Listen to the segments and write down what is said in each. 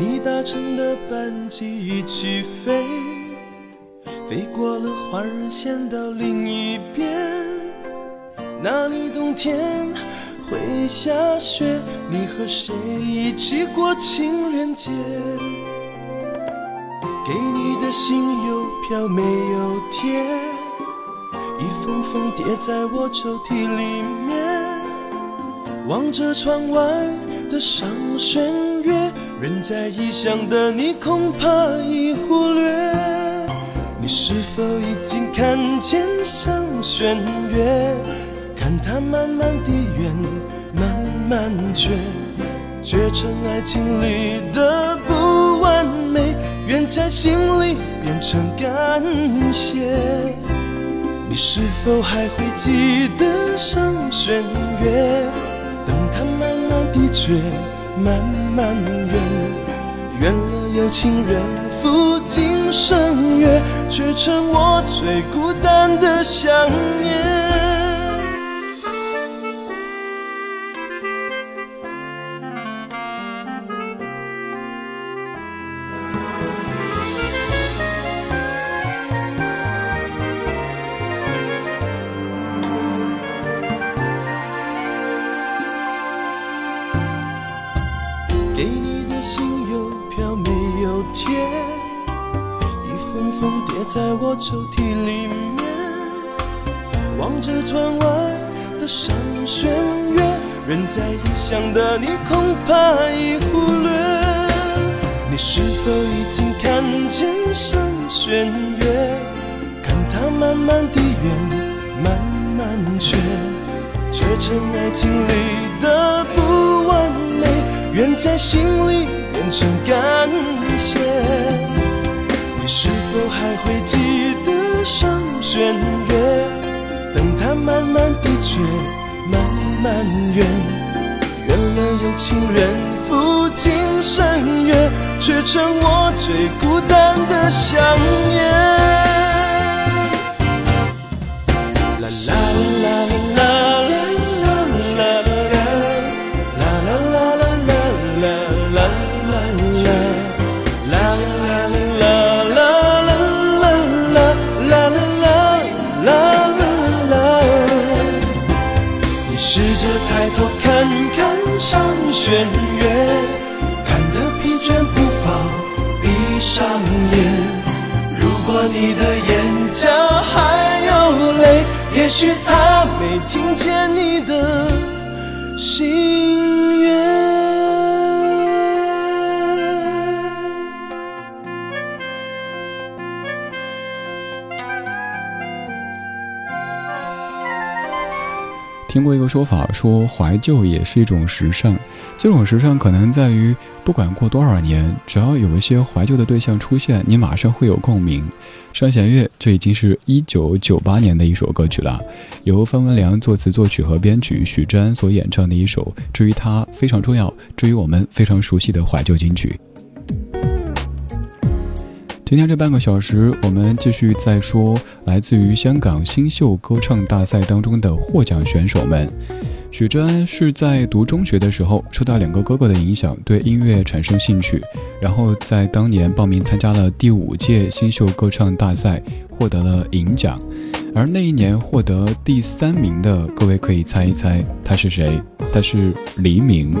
你搭乘的班机一起飞，飞过了花儿线到另一边，那里冬天会下雪。你和谁一起过情人节？给你的信邮票没有贴，一封封叠在我抽屉里面，望着窗外的上弦人在异乡的你，恐怕已忽略。你是否已经看见上弦月？看它慢慢地圆，慢慢缺，缺成爱情里的不完美，愿在心里变成感谢。你是否还会记得上弦月？等它慢慢地缺。慢慢远，远了有情人赴今生约，却成我最孤单的想念。给你的信，邮票没有贴，一封封叠在我抽屉里面，望着窗外的上弦月，人在异乡的你恐怕已忽略。你是否已经看见上弦月？看它慢慢地圆，慢慢缺，却成爱情里的不，愿在心里变成感谢。你是否还会记得上弦月？等它慢慢地缺，慢慢圆，圆了有情人赴今生约，却成我最孤单的想念。你的眼角还有泪，也许他没听见你的心。听过一个说法，说怀旧也是一种时尚。这种时尚可能在于，不管过多少年，只要有一些怀旧的对象出现，你马上会有共鸣。上弦月，这已经是一九九八年的一首歌曲了，由方文良作词作曲和编曲，许志安所演唱的一首，至于它非常重要，至于我们非常熟悉的怀旧金曲。今天这半个小时，我们继续在说来自于香港新秀歌唱大赛当中的获奖选手们。许志安是在读中学的时候，受到两个哥哥的影响，对音乐产生兴趣，然后在当年报名参加了第五届新秀歌唱大赛，获得了银奖。而那一年获得第三名的，各位可以猜一猜他是谁？他是黎明。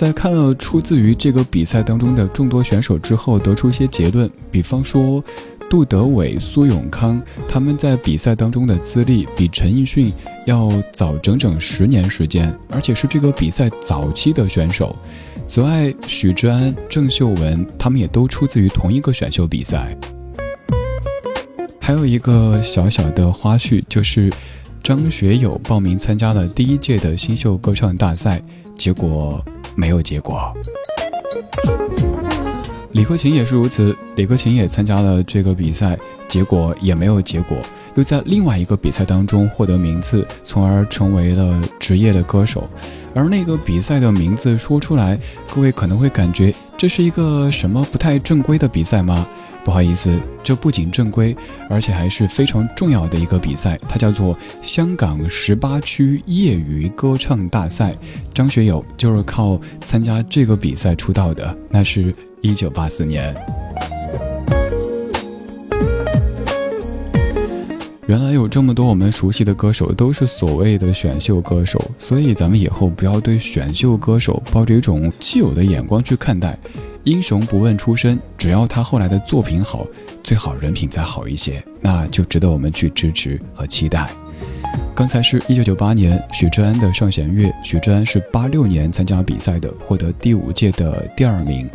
在看了出自于这个比赛当中的众多选手之后，得出一些结论。比方说，杜德伟、苏永康他们在比赛当中的资历比陈奕迅要早整整十年时间，而且是这个比赛早期的选手。此外，许志安、郑秀文他们也都出自于同一个选秀比赛。还有一个小小的花絮，就是张学友报名参加了第一届的新秀歌唱大赛，结果没有结果。李克勤也是如此，李克勤也参加了这个比赛，结果也没有结果，又在另外一个比赛当中获得名次，从而成为了职业的歌手。而那个比赛的名字说出来，各位可能会感觉这是一个什么不太正规的比赛吗？不好意思，这不仅正规，而且还是非常重要的一个比赛，它叫做香港十八区业余歌唱大赛。张学友就是靠参加这个比赛出道的，那是一九八四年。原来有这么多我们熟悉的歌手都是所谓的选秀歌手，所以咱们以后不要对选秀歌手抱着一种既有的眼光去看待。英雄不问出身，只要他后来的作品好，最好人品再好一些，那就值得我们去支持和期待。刚才是一九九八年许志安的《上弦月》，许志安是八六年参加比赛的，获得第五届的第二名，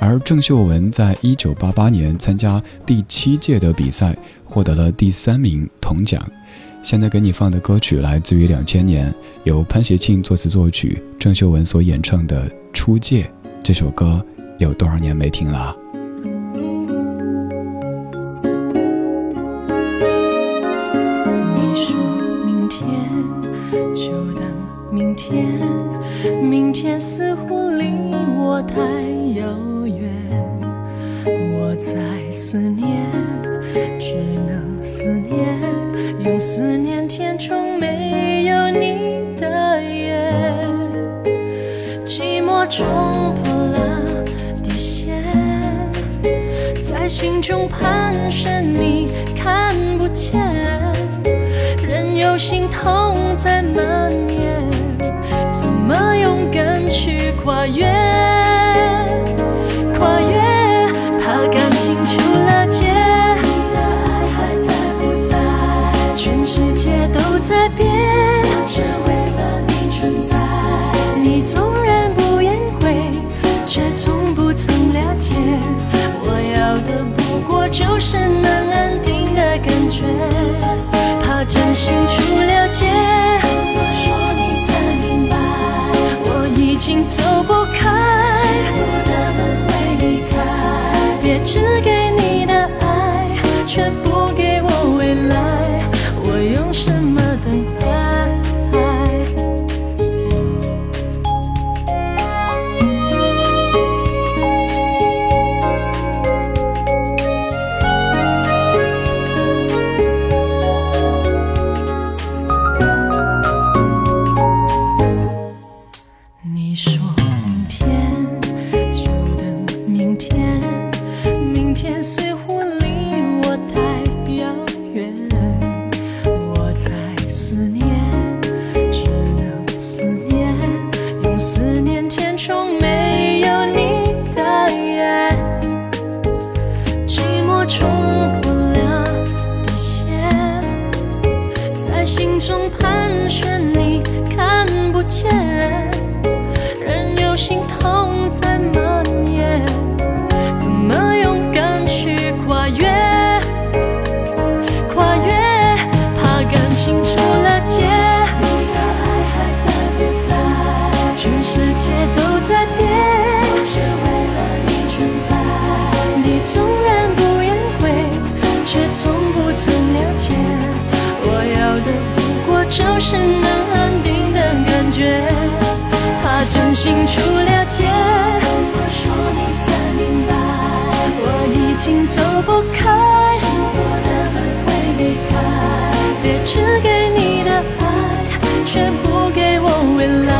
而郑秀文在一九八八年参加第七届的比赛，获得了第三名铜奖。现在给你放的歌曲来自于两千年，由潘协庆作词作曲，郑秀文所演唱的《出界》这首歌。有多少年没听了？中盘旋，你看不见，任由心痛在蔓怕真心出了界。我说你才明白，我已经走不开。幸福的门会离开，别只给你的爱，却不给我未来，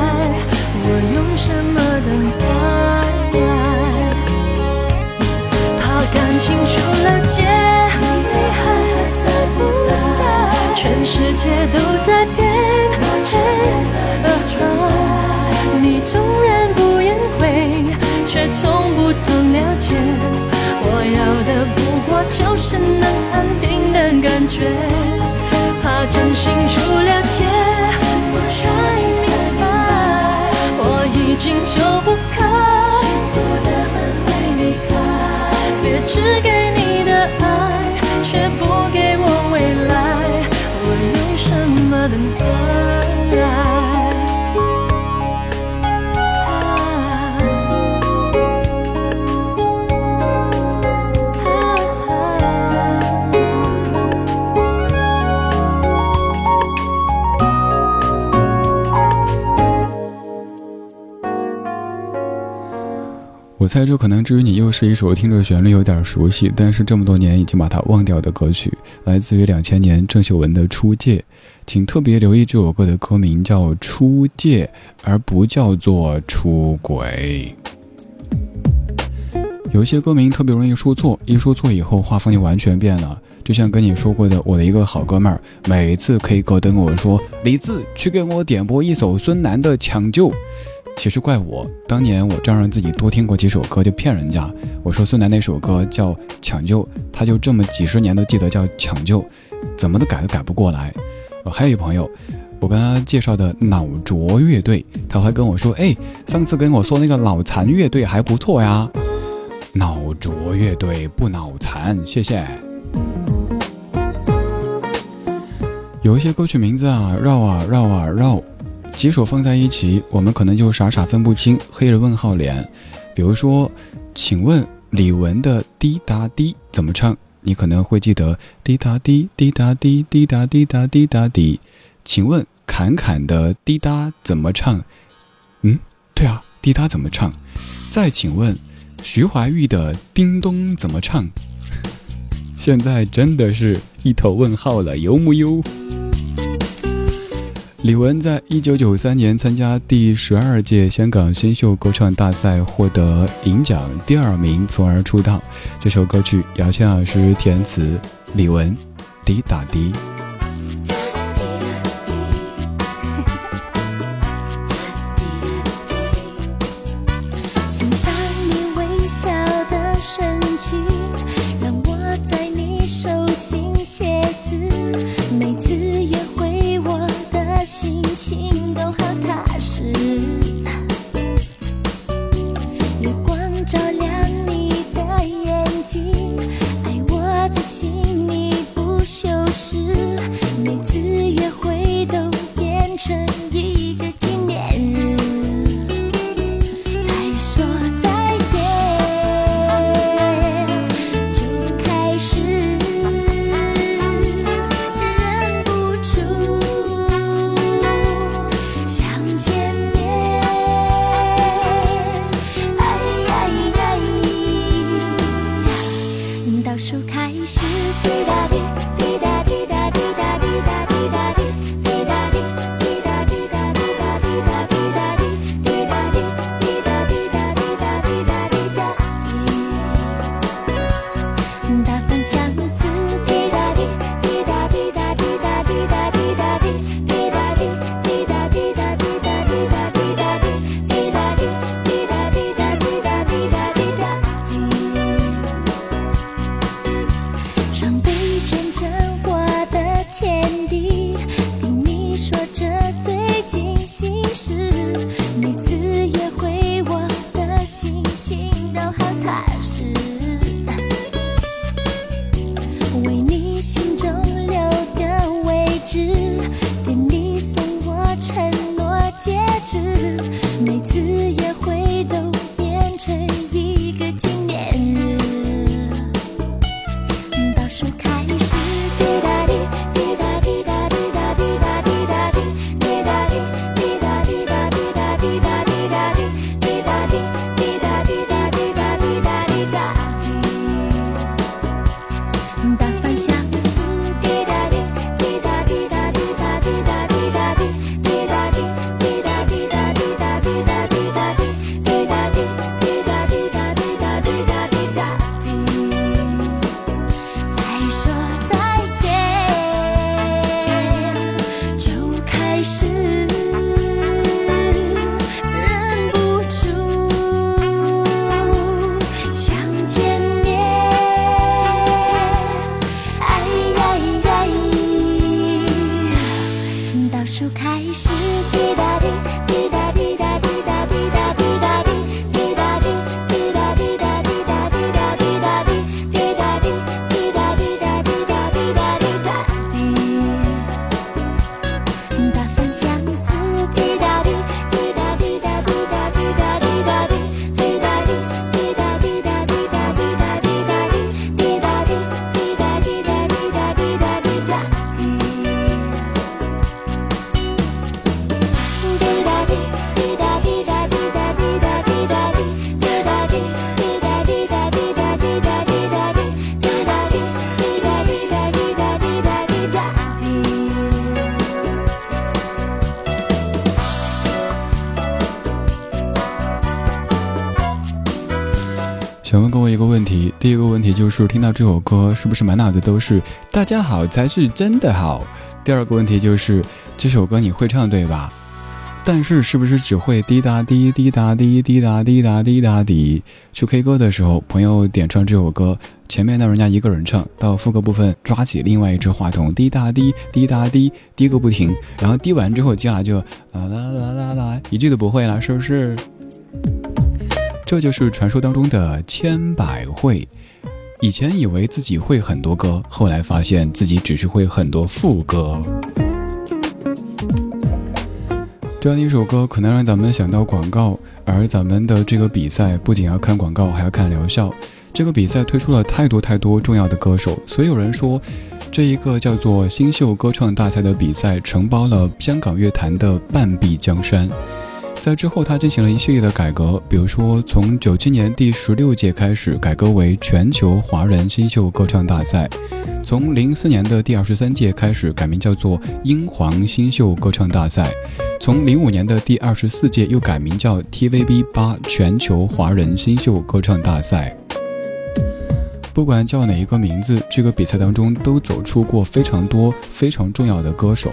我用什么等待？怕感情出了界，你还在不在？全世界都在变。曾了解我要的不过就是能安定的感觉怕真心出了界我才明白我已经走不开幸福的门没你开别只给你的爱却不给我未来我用什么等待我猜这可能至于你又是一首听着旋律有点熟悉，但是这么多年已经把它忘掉的歌曲，来自于两千年郑秀文的《出界》，请特别留意这首歌的歌名叫《出界》，而不叫做出轨。有一些歌名特别容易说错，一说错以后画风就完全变了。就像跟你说过的，我的一个好哥们儿，每次 K 歌都跟我说：“李志，去给我点播一首孙楠的《抢救》。”其实怪我，当年我仗着自己多听过几首歌就骗人家。我说孙楠那首歌叫《抢救》，他就这么几十年都记得叫《抢救》，怎么都改都改不过来。还有一朋友，我跟他介绍的脑浊乐队，他还跟我说：“哎，上次跟我说那个脑残乐队还不错呀。”脑浊乐队不脑残，谢谢。有一些歌曲名字啊，绕啊绕啊绕。几首放在一起，我们可能就傻傻分不清，黑着问号脸。比如说，请问李玟的《滴答滴》怎么唱？你可能会记得“滴答滴，滴答滴，滴答滴答滴答滴”。请问侃侃的《滴答》怎么唱？嗯，对啊，《滴答》怎么唱？再请问徐怀钰的《叮咚》怎么唱？现在真的是一头问号了，有木有？李玟在一九九三年参加第十二届香港新秀歌唱大赛，获得银奖第二名，从而出道。这首歌曲姚谦老师填词，李玟，滴答滴。第一个问题就是听到这首歌是不是满脑子都是“大家好才是真的好”？第二个问题就是这首歌你会唱对吧？但是是不是只会滴答滴滴答滴滴答滴答滴答滴？去 K 歌的时候，朋友点唱这首歌，前面呢人家一个人唱，到副歌部分抓起另外一只话筒，滴答滴滴答滴滴个不停，然后滴完之后接下来就啦啦啦啦啦，一句都不会了，是不是？这就是传说当中的千百会。以前以为自己会很多歌，后来发现自己只是会很多副歌。这样的一首歌可能让咱们想到广告，而咱们的这个比赛不仅要看广告，还要看疗效。这个比赛推出了太多太多重要的歌手，所以有人说，这一个叫做新秀歌唱大赛的比赛承包了香港乐坛的半壁江山。在之后，他进行了一系列的改革，比如说从九七年第十六届开始改革为全球华人新秀歌唱大赛，从零四年的第二十三届开始改名叫做英皇新秀歌唱大赛，从零五年的第二十四届又改名叫 TVB 八全球华人新秀歌唱大赛。不管叫哪一个名字，这个比赛当中都走出过非常多非常重要的歌手。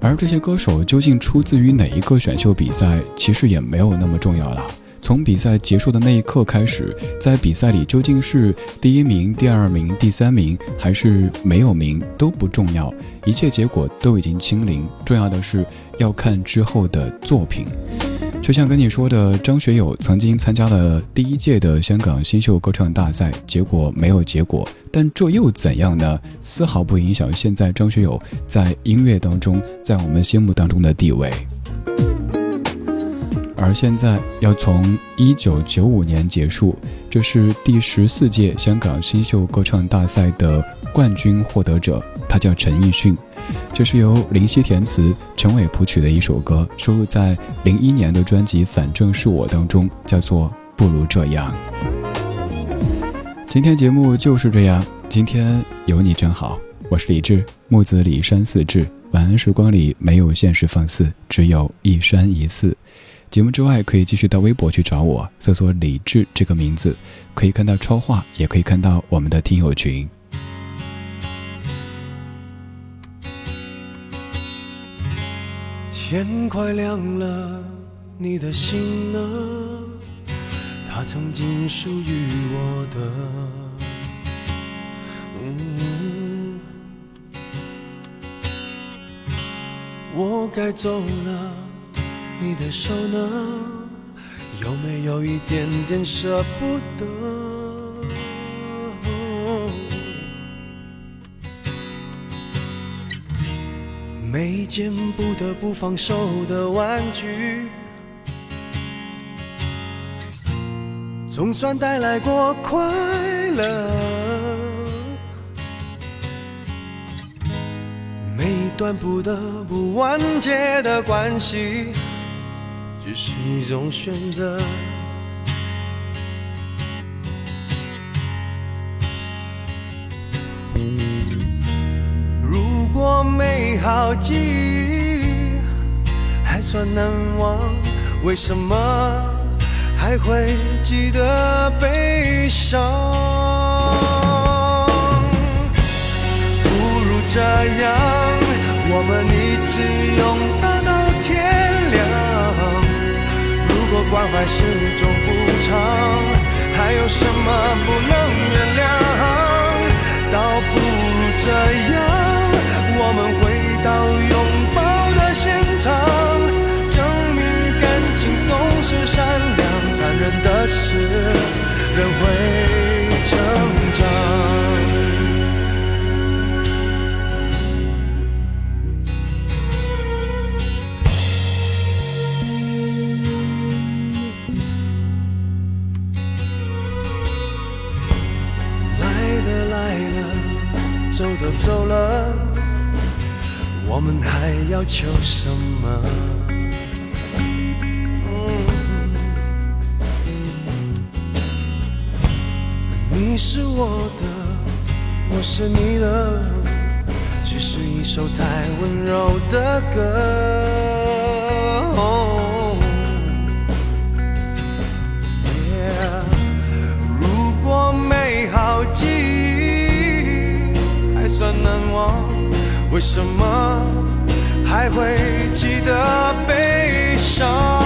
而这些歌手究竟出自于哪一个选秀比赛，其实也没有那么重要了。从比赛结束的那一刻开始，在比赛里究竟是第一名、第二名、第三名，还是没有名都不重要，一切结果都已经清零。重要的是要看之后的作品。就像跟你说的，张学友曾经参加了第一届的香港新秀歌唱大赛，结果没有结果，但这又怎样呢？丝毫不影响现在张学友在音乐当中，在我们心目当中的地位。而现在要从一九九五年结束，这是第十四届香港新秀歌唱大赛的冠军获得者，他叫陈奕迅。这是由林夕填词、陈伟谱曲的一首歌，收录在零一年的专辑《反正是我》当中，叫做《不如这样》。今天节目就是这样，今天有你真好。我是李志，木子李山四志。晚安时光里没有现实放肆，只有一山一寺。节目之外，可以继续到微博去找我，搜索“李志”这个名字，可以看到超话，也可以看到我们的听友群。天快亮了，你的心呢？它曾经属于我的。我该走了，你的手呢？有没有一点点舍不得？每件不得不放手的玩具，总算带来过快乐。每一段不得不完结的关系，只是一种选择。好记忆还算难忘，为什么还会记得悲伤？不如这样，我们一直拥抱到天亮。如果关怀是种补偿，还有什么不能原谅？倒不如这样。我们回到拥抱的现场，为什么还会记得悲伤？